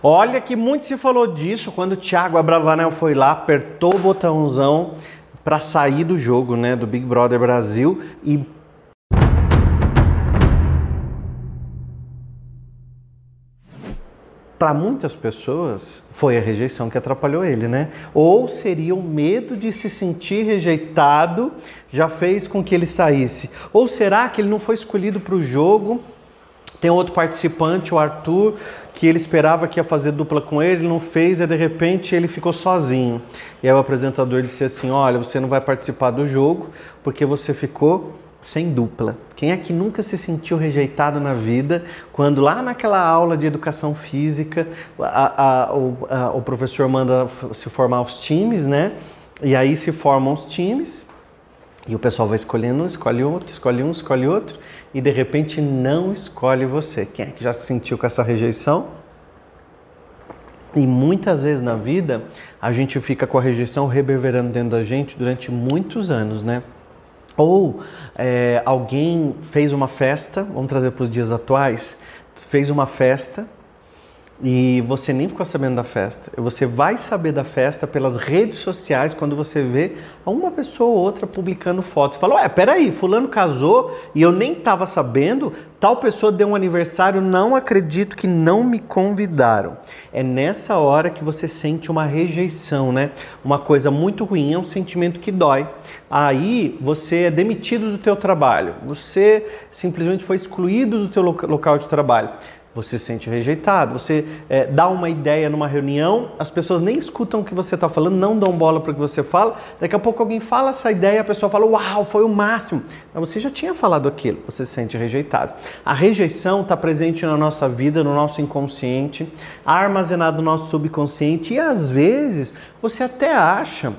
Olha que muito se falou disso quando o Thiago Abravanel foi lá, apertou o botãozão para sair do jogo, né, do Big Brother Brasil e para muitas pessoas foi a rejeição que atrapalhou ele, né? Ou seria o medo de se sentir rejeitado já fez com que ele saísse? Ou será que ele não foi escolhido para o jogo tem outro participante, o Arthur, que ele esperava que ia fazer dupla com ele, não fez, e de repente ele ficou sozinho. E aí o apresentador disse assim: Olha, você não vai participar do jogo porque você ficou sem dupla. Quem é que nunca se sentiu rejeitado na vida quando lá naquela aula de educação física a, a, o, a, o professor manda se formar os times, né? E aí se formam os times e o pessoal vai escolhendo um, escolhe outro, escolhe um, escolhe outro e de repente não escolhe você. Quem é que já se sentiu com essa rejeição? E muitas vezes na vida a gente fica com a rejeição reverberando dentro da gente durante muitos anos, né? Ou é, alguém fez uma festa, vamos trazer para os dias atuais, fez uma festa e você nem ficou sabendo da festa. Você vai saber da festa pelas redes sociais quando você vê uma pessoa ou outra publicando fotos. Você fala, ué, peraí, fulano casou e eu nem estava sabendo, tal pessoa deu um aniversário, não acredito que não me convidaram. É nessa hora que você sente uma rejeição, né? Uma coisa muito ruim, é um sentimento que dói. Aí você é demitido do teu trabalho, você simplesmente foi excluído do teu local de trabalho você se sente rejeitado, você é, dá uma ideia numa reunião, as pessoas nem escutam o que você está falando, não dão bola para o que você fala, daqui a pouco alguém fala essa ideia, a pessoa fala, uau, foi o máximo. Mas você já tinha falado aquilo, você se sente rejeitado. A rejeição está presente na nossa vida, no nosso inconsciente, armazenado no nosso subconsciente e às vezes você até acha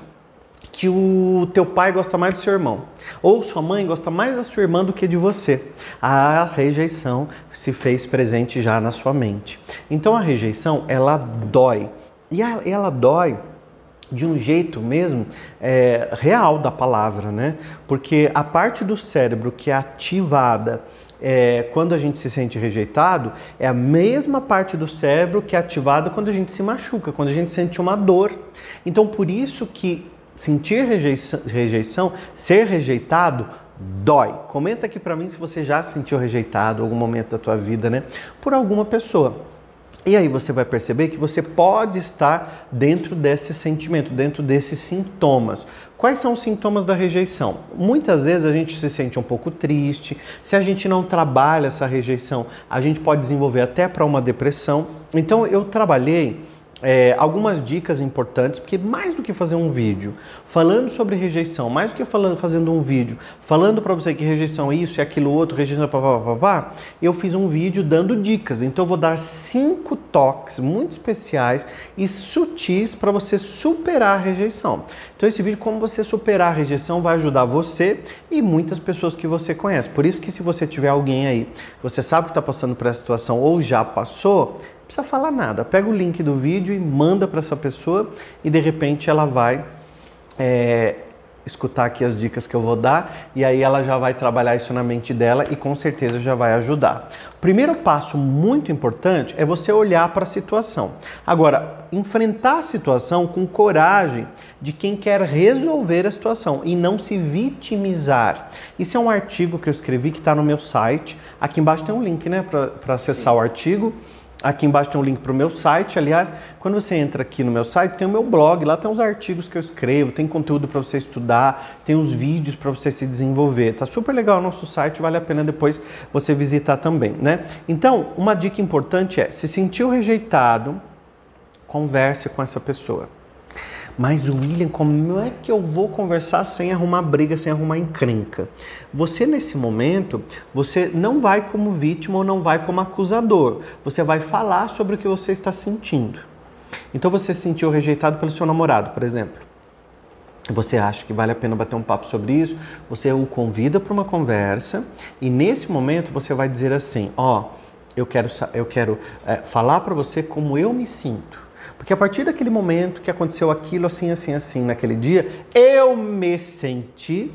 que o teu pai gosta mais do seu irmão, ou sua mãe gosta mais da sua irmã do que de você. A rejeição se fez presente já na sua mente. Então a rejeição, ela dói. E ela dói de um jeito mesmo é, real da palavra, né? Porque a parte do cérebro que é ativada é, quando a gente se sente rejeitado é a mesma parte do cérebro que é ativada quando a gente se machuca, quando a gente sente uma dor. Então, por isso que sentir rejeição, rejeição, ser rejeitado, dói. Comenta aqui para mim se você já se sentiu rejeitado em algum momento da tua vida, né? Por alguma pessoa. E aí você vai perceber que você pode estar dentro desse sentimento, dentro desses sintomas. Quais são os sintomas da rejeição? Muitas vezes a gente se sente um pouco triste. Se a gente não trabalha essa rejeição, a gente pode desenvolver até para uma depressão. Então eu trabalhei é, algumas dicas importantes, porque mais do que fazer um vídeo falando sobre rejeição, mais do que falando, fazendo um vídeo falando para você que rejeição é isso e aquilo outro, rejeição papapá, eu fiz um vídeo dando dicas. Então eu vou dar cinco toques muito especiais e sutis para você superar a rejeição. Então esse vídeo como você superar a rejeição vai ajudar você e muitas pessoas que você conhece. Por isso que se você tiver alguém aí, você sabe que está passando por essa situação ou já passou, precisa falar nada. Pega o link do vídeo e manda para essa pessoa e de repente ela vai é, escutar aqui as dicas que eu vou dar e aí ela já vai trabalhar isso na mente dela e com certeza já vai ajudar. O primeiro passo muito importante é você olhar para a situação. Agora, enfrentar a situação com coragem de quem quer resolver a situação e não se vitimizar. Isso é um artigo que eu escrevi que está no meu site. Aqui embaixo tem um link né, para acessar Sim. o artigo. Aqui embaixo tem um link para o meu site. Aliás, quando você entra aqui no meu site, tem o meu blog. Lá tem os artigos que eu escrevo, tem conteúdo para você estudar, tem os vídeos para você se desenvolver. Tá super legal o nosso site, vale a pena depois você visitar também, né? Então, uma dica importante é: se sentiu rejeitado, converse com essa pessoa. Mas William, como é que eu vou conversar sem arrumar briga, sem arrumar encrenca? Você nesse momento, você não vai como vítima ou não vai como acusador. Você vai falar sobre o que você está sentindo. Então você se sentiu rejeitado pelo seu namorado, por exemplo. Você acha que vale a pena bater um papo sobre isso? Você o convida para uma conversa e nesse momento você vai dizer assim: ó, oh, eu quero, eu quero é, falar para você como eu me sinto. Porque a partir daquele momento que aconteceu aquilo assim, assim, assim, naquele dia, eu me senti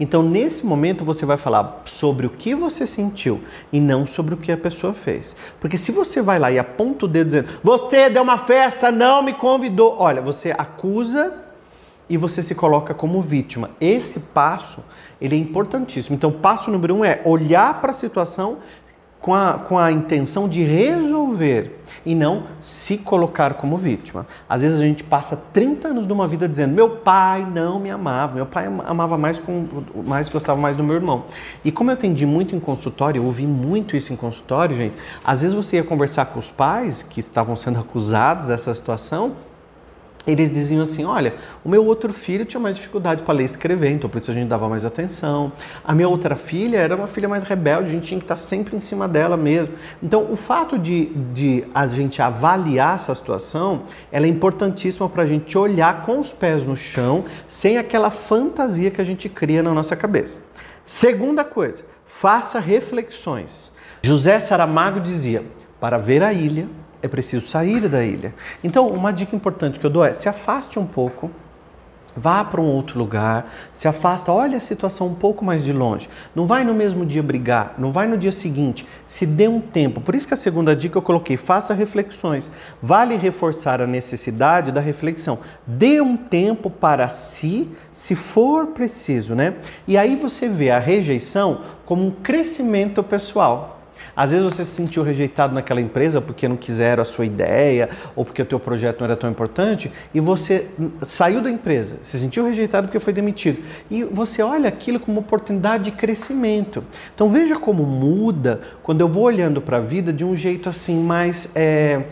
Então, nesse momento, você vai falar sobre o que você sentiu e não sobre o que a pessoa fez. Porque se você vai lá e aponta o dedo dizendo, você deu uma festa, não me convidou, olha, você acusa e você se coloca como vítima. Esse passo, ele é importantíssimo. Então, passo número um é olhar para a situação com a, com a intenção de resolver e não se colocar como vítima. Às vezes a gente passa 30 anos de uma vida dizendo: meu pai não me amava, meu pai amava mais, com, mais gostava mais do meu irmão. E como eu atendi muito em consultório, eu ouvi muito isso em consultório, gente. Às vezes você ia conversar com os pais que estavam sendo acusados dessa situação eles diziam assim: olha, o meu outro filho tinha mais dificuldade para ler e escrever, então por isso a gente dava mais atenção. A minha outra filha era uma filha mais rebelde, a gente tinha que estar sempre em cima dela mesmo. Então, o fato de, de a gente avaliar essa situação, ela é importantíssima para a gente olhar com os pés no chão, sem aquela fantasia que a gente cria na nossa cabeça. Segunda coisa, faça reflexões. José Saramago dizia: para ver a ilha, é preciso sair da ilha. Então, uma dica importante que eu dou é se afaste um pouco, vá para um outro lugar, se afasta, olha a situação um pouco mais de longe. Não vai no mesmo dia brigar, não vai no dia seguinte, se dê um tempo. Por isso que a segunda dica eu coloquei, faça reflexões. Vale reforçar a necessidade da reflexão. Dê um tempo para si, se for preciso, né? E aí você vê a rejeição como um crescimento pessoal. Às vezes você se sentiu rejeitado naquela empresa porque não quiseram a sua ideia ou porque o teu projeto não era tão importante e você saiu da empresa, se sentiu rejeitado porque foi demitido. E você olha aquilo como oportunidade de crescimento. Então veja como muda quando eu vou olhando para a vida de um jeito assim mais... É,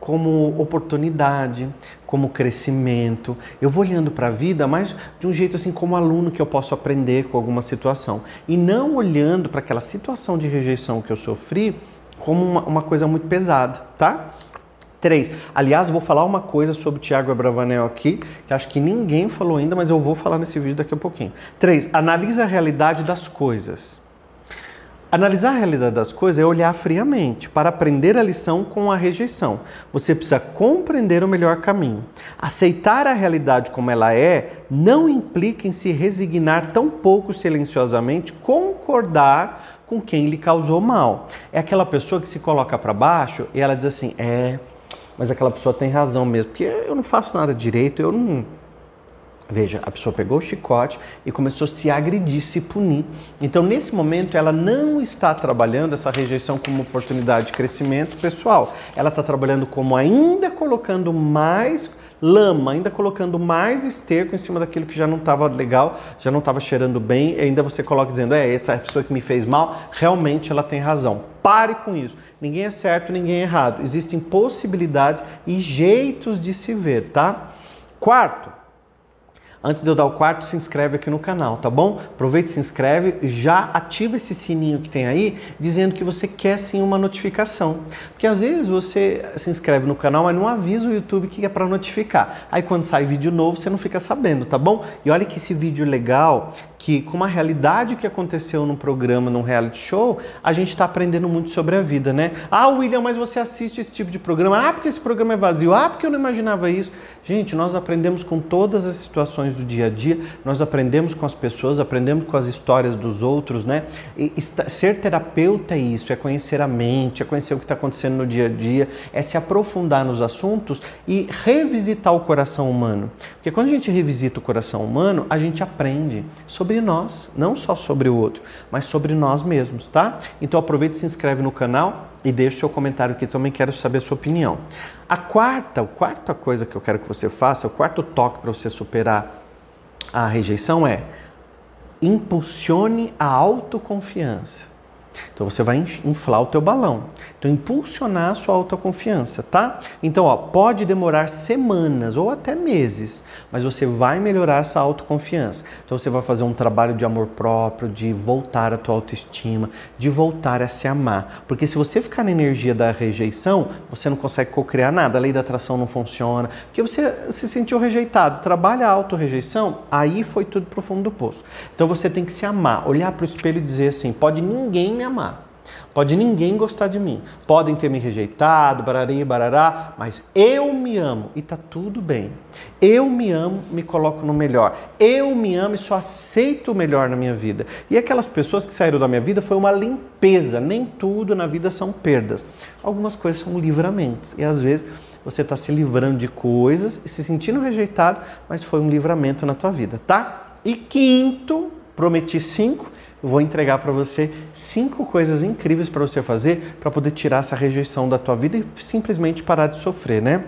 como oportunidade, como crescimento. Eu vou olhando para a vida mais de um jeito assim como aluno que eu posso aprender com alguma situação e não olhando para aquela situação de rejeição que eu sofri como uma, uma coisa muito pesada, tá? Três. Aliás, vou falar uma coisa sobre o Tiago Abravanel aqui, que acho que ninguém falou ainda, mas eu vou falar nesse vídeo daqui a pouquinho. Três. Analisa a realidade das coisas. Analisar a realidade das coisas é olhar friamente para aprender a lição com a rejeição. Você precisa compreender o melhor caminho. Aceitar a realidade como ela é não implica em se resignar tão pouco silenciosamente, concordar com quem lhe causou mal. É aquela pessoa que se coloca para baixo e ela diz assim: é, mas aquela pessoa tem razão mesmo, porque eu não faço nada direito, eu não Veja, a pessoa pegou o chicote e começou a se agredir, se punir. Então, nesse momento, ela não está trabalhando essa rejeição como oportunidade de crescimento pessoal. Ela está trabalhando como ainda colocando mais lama, ainda colocando mais esterco em cima daquilo que já não estava legal, já não estava cheirando bem, e ainda você coloca dizendo, é, essa pessoa que me fez mal, realmente ela tem razão. Pare com isso. Ninguém é certo, ninguém é errado. Existem possibilidades e jeitos de se ver, tá? Quarto, Antes de eu dar o quarto, se inscreve aqui no canal, tá bom? Aproveita e se inscreve, já ativa esse sininho que tem aí, dizendo que você quer sim uma notificação. Porque às vezes você se inscreve no canal, mas não avisa o YouTube que é para notificar. Aí quando sai vídeo novo, você não fica sabendo, tá bom? E olha que esse vídeo legal, que com uma realidade que aconteceu num programa, num reality show, a gente está aprendendo muito sobre a vida, né? Ah, William, mas você assiste esse tipo de programa? Ah, porque esse programa é vazio. Ah, porque eu não imaginava isso. Gente, nós aprendemos com todas as situações do dia a dia, nós aprendemos com as pessoas, aprendemos com as histórias dos outros, né? E ser terapeuta é isso, é conhecer a mente, é conhecer o que está acontecendo no dia a dia, é se aprofundar nos assuntos e revisitar o coração humano. Porque quando a gente revisita o coração humano, a gente aprende sobre nós, não só sobre o outro, mas sobre nós mesmos, tá? Então aproveita e se inscreve no canal e deixa o seu comentário aqui, também quero saber a sua opinião. A quarta, a quarta coisa que eu quero que você faça, o quarto toque para você superar a rejeição é impulsione a autoconfiança. Então você vai inflar o teu balão. Então impulsionar a sua autoconfiança, tá? Então, ó, pode demorar semanas ou até meses, mas você vai melhorar essa autoconfiança. Então você vai fazer um trabalho de amor próprio, de voltar a tua autoestima, de voltar a se amar. Porque se você ficar na energia da rejeição, você não consegue co-criar nada, a lei da atração não funciona, porque você se sentiu rejeitado. Trabalha a auto-rejeição, aí foi tudo pro fundo do poço. Então você tem que se amar, olhar para o espelho e dizer assim: pode ninguém me amar. Pode ninguém gostar de mim. Podem ter me rejeitado, barari, barará, mas eu me amo e tá tudo bem. Eu me amo, me coloco no melhor. Eu me amo e só aceito o melhor na minha vida. E aquelas pessoas que saíram da minha vida foi uma limpeza. Nem tudo na vida são perdas. Algumas coisas são livramentos. E às vezes você está se livrando de coisas e se sentindo rejeitado, mas foi um livramento na tua vida, tá? E quinto, prometi cinco, eu vou entregar para você cinco coisas incríveis para você fazer para poder tirar essa rejeição da tua vida e simplesmente parar de sofrer, né?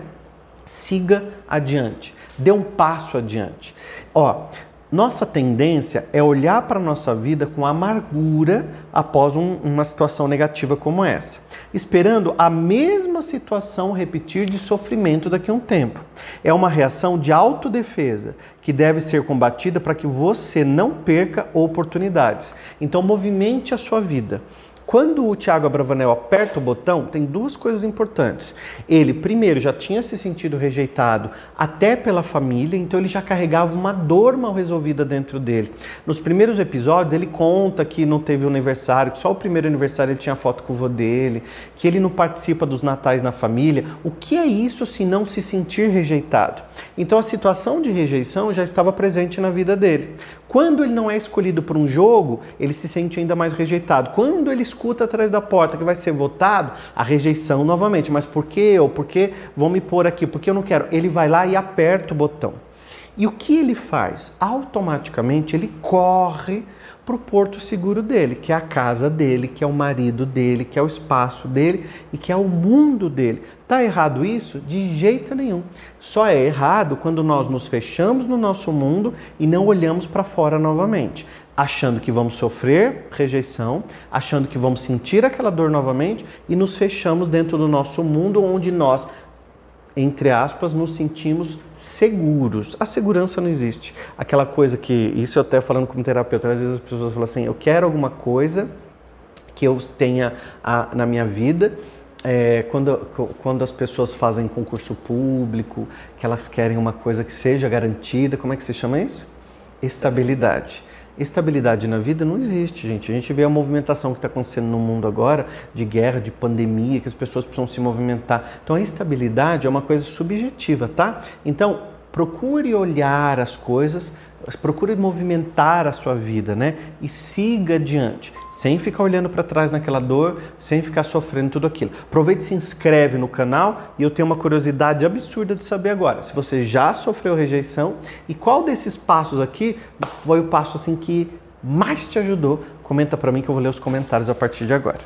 Siga adiante, dê um passo adiante. Ó, nossa tendência é olhar para a nossa vida com amargura após um, uma situação negativa como essa, esperando a mesma situação repetir de sofrimento daqui a um tempo. É uma reação de autodefesa que deve ser combatida para que você não perca oportunidades. Então, movimente a sua vida. Quando o Tiago Abravanel aperta o botão, tem duas coisas importantes. Ele, primeiro, já tinha se sentido rejeitado até pela família, então ele já carregava uma dor mal resolvida dentro dele. Nos primeiros episódios, ele conta que não teve aniversário, que só o primeiro aniversário ele tinha foto com o vô dele, que ele não participa dos natais na família. O que é isso se não se sentir rejeitado? Então a situação de rejeição já estava presente na vida dele. Quando ele não é escolhido por um jogo, ele se sente ainda mais rejeitado. Quando ele escuta atrás da porta que vai ser votado, a rejeição novamente. Mas por que eu? Por que vão me pôr aqui? Porque eu não quero. Ele vai lá e aperta o botão. E o que ele faz? Automaticamente ele corre para o porto seguro dele, que é a casa dele, que é o marido dele, que é o espaço dele e que é o mundo dele. Tá errado isso? De jeito nenhum. Só é errado quando nós nos fechamos no nosso mundo e não olhamos para fora novamente, achando que vamos sofrer rejeição, achando que vamos sentir aquela dor novamente e nos fechamos dentro do nosso mundo onde nós entre aspas, nos sentimos seguros. A segurança não existe. Aquela coisa que, isso eu até falando como terapeuta, às vezes as pessoas falam assim: eu quero alguma coisa que eu tenha a, na minha vida. É, quando, quando as pessoas fazem concurso público, que elas querem uma coisa que seja garantida, como é que se chama isso? Estabilidade. Estabilidade na vida não existe, gente. A gente vê a movimentação que está acontecendo no mundo agora, de guerra, de pandemia, que as pessoas precisam se movimentar. Então a estabilidade é uma coisa subjetiva, tá? Então procure olhar as coisas procure movimentar a sua vida, né? E siga adiante, sem ficar olhando para trás naquela dor, sem ficar sofrendo tudo aquilo. Aproveite e se inscreve no canal e eu tenho uma curiosidade absurda de saber agora, se você já sofreu rejeição e qual desses passos aqui foi o passo assim que mais te ajudou. Comenta para mim que eu vou ler os comentários a partir de agora.